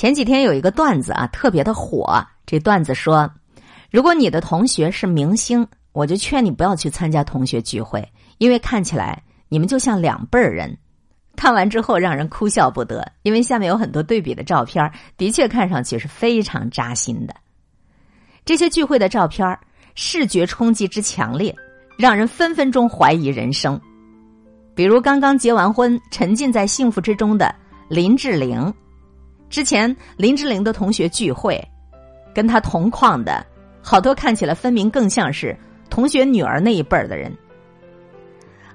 前几天有一个段子啊，特别的火。这段子说，如果你的同学是明星，我就劝你不要去参加同学聚会，因为看起来你们就像两辈儿人。看完之后让人哭笑不得，因为下面有很多对比的照片，的确看上去是非常扎心的。这些聚会的照片，视觉冲击之强烈，让人分分钟怀疑人生。比如刚刚结完婚、沉浸在幸福之中的林志玲，之前林志玲的同学聚会，跟她同框的好多看起来分明更像是同学女儿那一辈儿的人。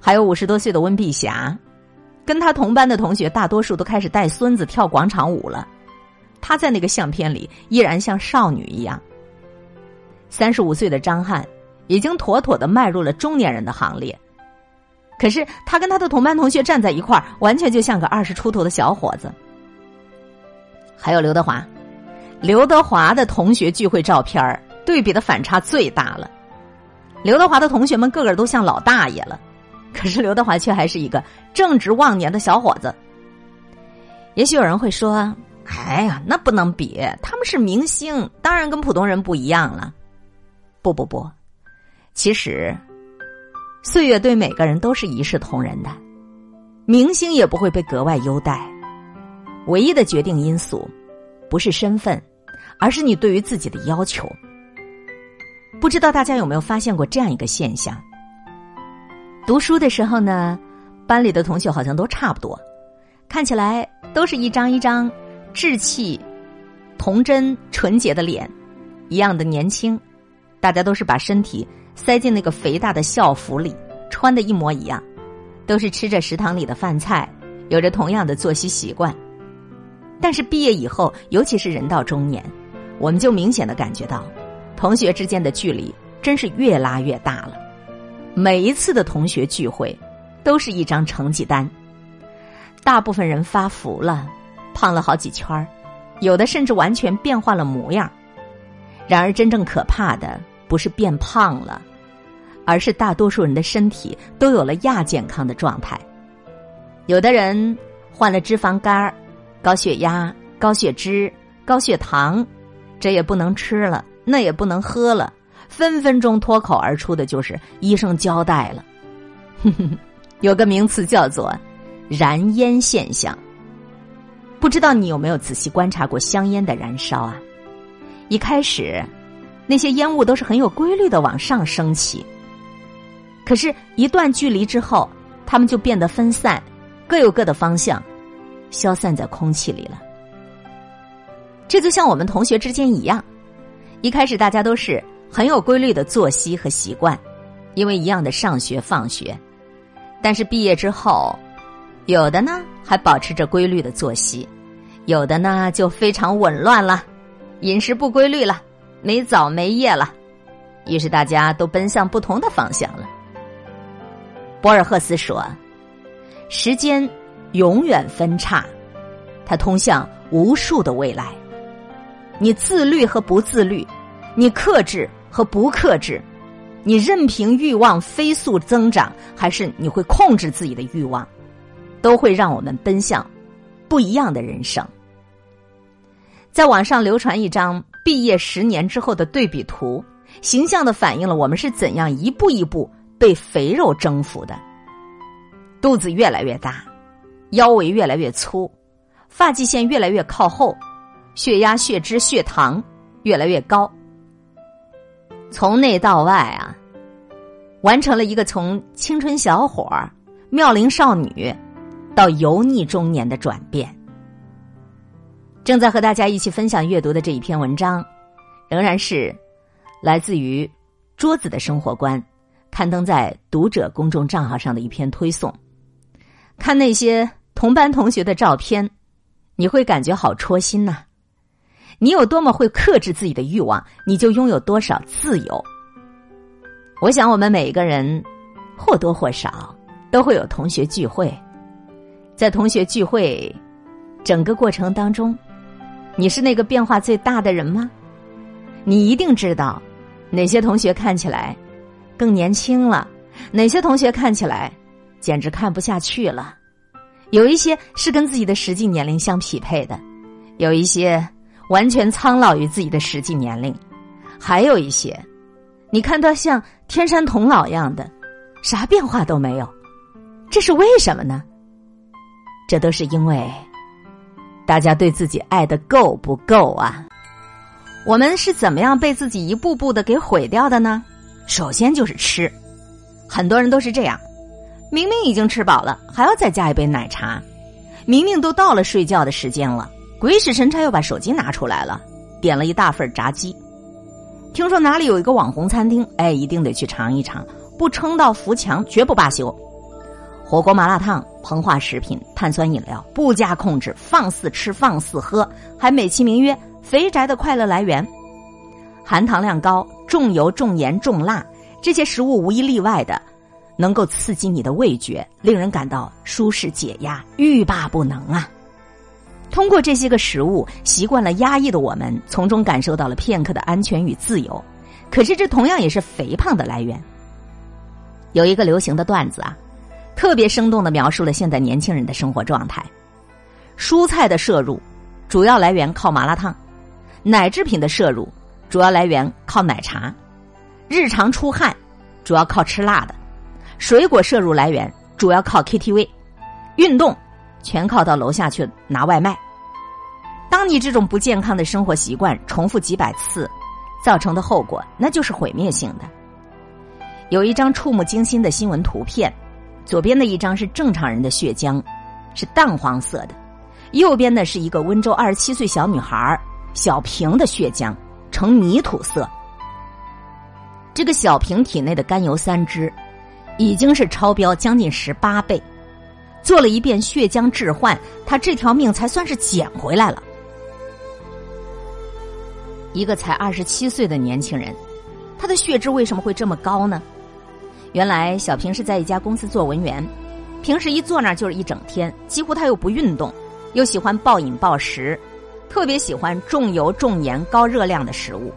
还有五十多岁的温碧霞，跟她同班的同学大多数都开始带孙子跳广场舞了，她在那个相片里依然像少女一样。三十五岁的张翰已经妥妥的迈入了中年人的行列。可是他跟他的同班同学站在一块儿，完全就像个二十出头的小伙子。还有刘德华，刘德华的同学聚会照片对比的反差最大了。刘德华的同学们个个都像老大爷了，可是刘德华却还是一个正值旺年的小伙子。也许有人会说：“哎呀，那不能比，他们是明星，当然跟普通人不一样了。”不不不，其实。岁月对每个人都是一视同仁的，明星也不会被格外优待。唯一的决定因素，不是身份，而是你对于自己的要求。不知道大家有没有发现过这样一个现象？读书的时候呢，班里的同学好像都差不多，看起来都是一张一张稚气、童真、纯洁的脸，一样的年轻，大家都是把身体。塞进那个肥大的校服里，穿的一模一样，都是吃着食堂里的饭菜，有着同样的作息习惯。但是毕业以后，尤其是人到中年，我们就明显的感觉到，同学之间的距离真是越拉越大了。每一次的同学聚会，都是一张成绩单。大部分人发福了，胖了好几圈儿，有的甚至完全变换了模样。然而，真正可怕的。不是变胖了，而是大多数人的身体都有了亚健康的状态。有的人患了脂肪肝、高血压、高血脂、高血糖，这也不能吃了，那也不能喝了，分分钟脱口而出的就是医生交代了。哼 哼有个名词叫做“燃烟现象”，不知道你有没有仔细观察过香烟的燃烧啊？一开始。那些烟雾都是很有规律的往上升起，可是，一段距离之后，它们就变得分散，各有各的方向，消散在空气里了。这就像我们同学之间一样，一开始大家都是很有规律的作息和习惯，因为一样的上学放学，但是毕业之后，有的呢还保持着规律的作息，有的呢就非常紊乱了，饮食不规律了。没早没夜了，于是大家都奔向不同的方向了。博尔赫斯说：“时间永远分叉，它通向无数的未来。你自律和不自律，你克制和不克制，你任凭欲望飞速增长，还是你会控制自己的欲望，都会让我们奔向不一样的人生。”在网上流传一张。毕业十年之后的对比图，形象的反映了我们是怎样一步一步被肥肉征服的。肚子越来越大，腰围越来越粗，发际线越来越靠后，血压、血脂、血糖越来越高。从内到外啊，完成了一个从青春小伙儿、妙龄少女到油腻中年的转变。正在和大家一起分享阅读的这一篇文章，仍然是来自于桌子的生活观，刊登在读者公众账号上的一篇推送。看那些同班同学的照片，你会感觉好戳心呐。你有多么会克制自己的欲望，你就拥有多少自由。我想，我们每一个人或多或少都会有同学聚会，在同学聚会整个过程当中。你是那个变化最大的人吗？你一定知道，哪些同学看起来更年轻了，哪些同学看起来简直看不下去了。有一些是跟自己的实际年龄相匹配的，有一些完全苍老于自己的实际年龄，还有一些，你看他像天山童姥一样的，啥变化都没有，这是为什么呢？这都是因为大家对自己爱的够不够啊？我们是怎么样被自己一步步的给毁掉的呢？首先就是吃，很多人都是这样，明明已经吃饱了，还要再加一杯奶茶；明明都到了睡觉的时间了，鬼使神差又把手机拿出来了，点了一大份炸鸡。听说哪里有一个网红餐厅，哎，一定得去尝一尝，不撑到扶墙绝不罢休。火锅、麻辣烫、膨化食品、碳酸饮料，不加控制，放肆吃，放肆喝，还美其名曰。肥宅的快乐来源，含糖量高、重油、重盐、重辣，这些食物无一例外的能够刺激你的味觉，令人感到舒适解压，欲罢不能啊！通过这些个食物，习惯了压抑的我们，从中感受到了片刻的安全与自由。可是，这同样也是肥胖的来源。有一个流行的段子啊，特别生动的描述了现在年轻人的生活状态：蔬菜的摄入主要来源靠麻辣烫。奶制品的摄入主要来源靠奶茶，日常出汗主要靠吃辣的，水果摄入来源主要靠 KTV，运动全靠到楼下去拿外卖。当你这种不健康的生活习惯重复几百次，造成的后果那就是毁灭性的。有一张触目惊心的新闻图片，左边的一张是正常人的血浆，是淡黄色的，右边的是一个温州二十七岁小女孩。小平的血浆呈泥土色，这个小平体内的甘油三酯已经是超标将近十八倍，做了一遍血浆置换，他这条命才算是捡回来了。一个才二十七岁的年轻人，他的血脂为什么会这么高呢？原来小平是在一家公司做文员，平时一坐那就是一整天，几乎他又不运动，又喜欢暴饮暴食。特别喜欢重油、重盐、高热量的食物，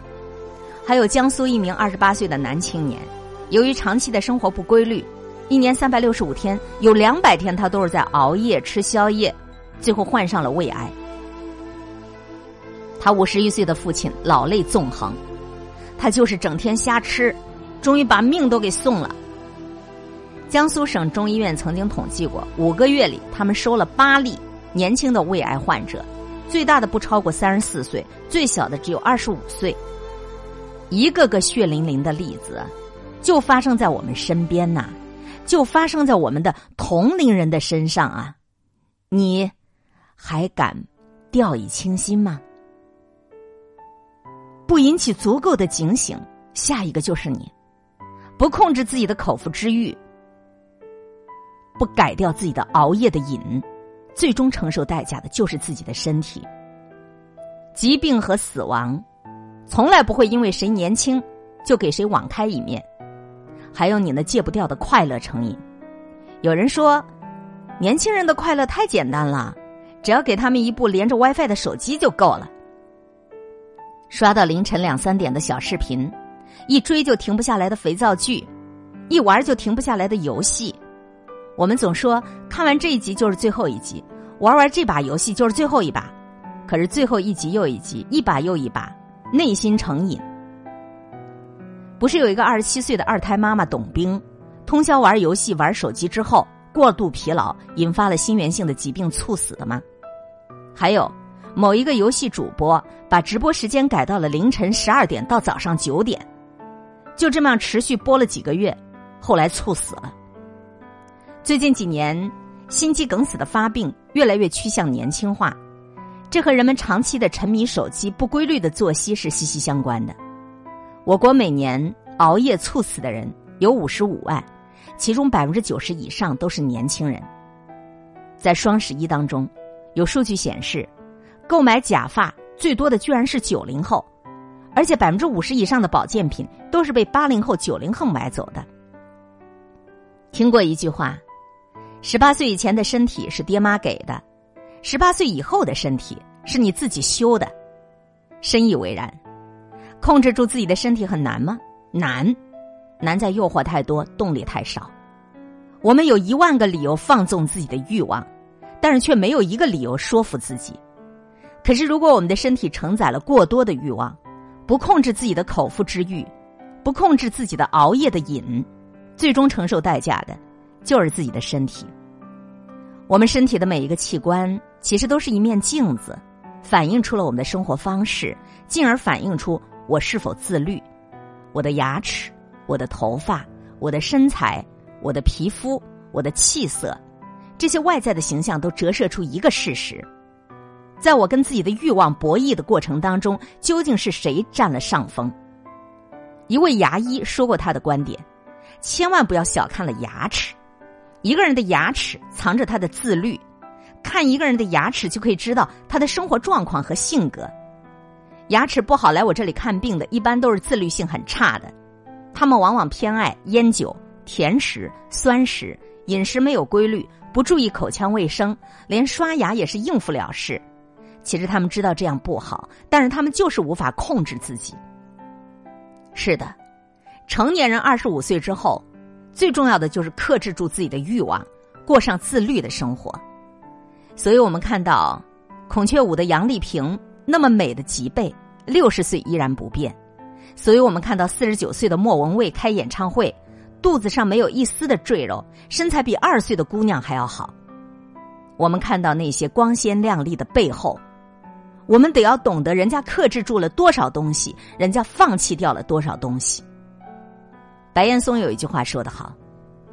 还有江苏一名二十八岁的男青年，由于长期的生活不规律，一年三百六十五天有两百天他都是在熬夜吃宵夜，最后患上了胃癌。他五十一岁的父亲老泪纵横，他就是整天瞎吃，终于把命都给送了。江苏省中医院曾经统计过，五个月里他们收了八例年轻的胃癌患者。最大的不超过三十四岁，最小的只有二十五岁。一个个血淋淋的例子，就发生在我们身边呐，就发生在我们的同龄人的身上啊！你还敢掉以轻心吗？不引起足够的警醒，下一个就是你；不控制自己的口腹之欲，不改掉自己的熬夜的瘾。最终承受代价的就是自己的身体。疾病和死亡，从来不会因为谁年轻就给谁网开一面。还有你那戒不掉的快乐成瘾。有人说，年轻人的快乐太简单了，只要给他们一部连着 WiFi 的手机就够了。刷到凌晨两三点的小视频，一追就停不下来的肥皂剧，一玩就停不下来的游戏。我们总说看完这一集就是最后一集，玩完这把游戏就是最后一把，可是最后一集又一集，一把又一把，内心成瘾。不是有一个二十七岁的二胎妈妈董冰，通宵玩游戏、玩手机之后过度疲劳，引发了心源性的疾病猝死的吗？还有某一个游戏主播把直播时间改到了凌晨十二点到早上九点，就这么样持续播了几个月，后来猝死了。最近几年，心肌梗死的发病越来越趋向年轻化，这和人们长期的沉迷手机、不规律的作息是息息相关的。我国每年熬夜猝死的人有五十五万，其中百分之九十以上都是年轻人。在双十一当中，有数据显示，购买假发最多的居然是九零后，而且百分之五十以上的保健品都是被八零后、九零后买走的。听过一句话。十八岁以前的身体是爹妈给的，十八岁以后的身体是你自己修的，深以为然。控制住自己的身体很难吗？难，难在诱惑太多，动力太少。我们有一万个理由放纵自己的欲望，但是却没有一个理由说服自己。可是，如果我们的身体承载了过多的欲望，不控制自己的口腹之欲，不控制自己的熬夜的瘾，最终承受代价的，就是自己的身体。我们身体的每一个器官，其实都是一面镜子，反映出了我们的生活方式，进而反映出我是否自律。我的牙齿，我的头发，我的身材，我的皮肤，我的气色，这些外在的形象都折射出一个事实。在我跟自己的欲望博弈的过程当中，究竟是谁占了上风？一位牙医说过他的观点：千万不要小看了牙齿。一个人的牙齿藏着他的自律，看一个人的牙齿就可以知道他的生活状况和性格。牙齿不好来我这里看病的，一般都是自律性很差的，他们往往偏爱烟酒、甜食、酸食，饮食没有规律，不注意口腔卫生，连刷牙也是应付了事。其实他们知道这样不好，但是他们就是无法控制自己。是的，成年人二十五岁之后，最重要的就是克制住自己的欲望，过上自律的生活。所以我们看到孔雀舞的杨丽萍那么美的脊背，六十岁依然不变；所以我们看到四十九岁的莫文蔚开演唱会，肚子上没有一丝的赘肉，身材比二岁的姑娘还要好。我们看到那些光鲜亮丽的背后。我们得要懂得，人家克制住了多少东西，人家放弃掉了多少东西。白岩松有一句话说得好：“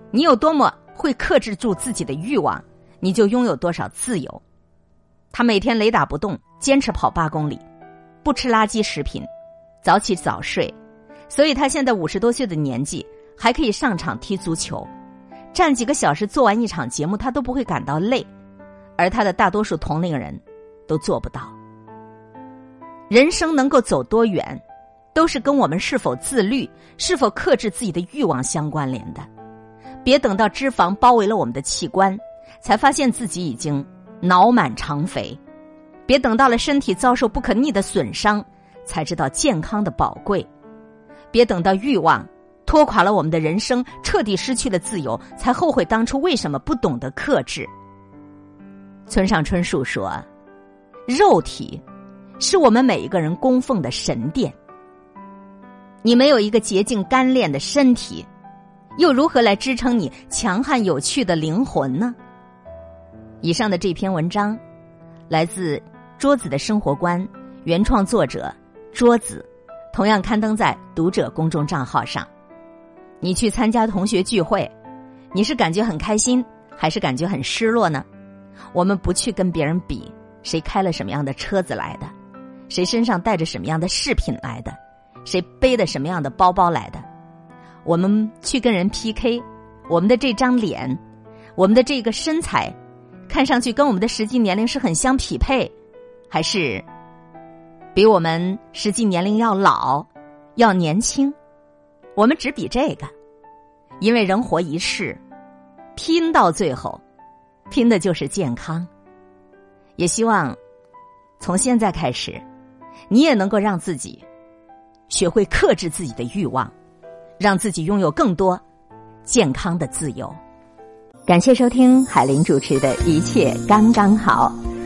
你有多么会克制住自己的欲望，你就拥有多少自由。”他每天雷打不动，坚持跑八公里，不吃垃圾食品，早起早睡，所以他现在五十多岁的年纪还可以上场踢足球，站几个小时做完一场节目，他都不会感到累，而他的大多数同龄人都做不到。人生能够走多远，都是跟我们是否自律、是否克制自己的欲望相关联的。别等到脂肪包围了我们的器官，才发现自己已经脑满肠肥；别等到了身体遭受不可逆的损伤，才知道健康的宝贵；别等到欲望拖垮了我们的人生，彻底失去了自由，才后悔当初为什么不懂得克制。村上春树说：“肉体。”是我们每一个人供奉的神殿。你没有一个洁净干练的身体，又如何来支撑你强悍有趣的灵魂呢？以上的这篇文章来自桌子的生活观，原创作者桌子，同样刊登在读者公众账号上。你去参加同学聚会，你是感觉很开心，还是感觉很失落呢？我们不去跟别人比谁开了什么样的车子来的。谁身上带着什么样的饰品来的？谁背的什么样的包包来的？我们去跟人 PK，我们的这张脸，我们的这个身材，看上去跟我们的实际年龄是很相匹配，还是比我们实际年龄要老、要年轻？我们只比这个，因为人活一世，拼到最后，拼的就是健康。也希望从现在开始。你也能够让自己学会克制自己的欲望，让自己拥有更多健康的自由。感谢收听海林主持的一切刚刚好，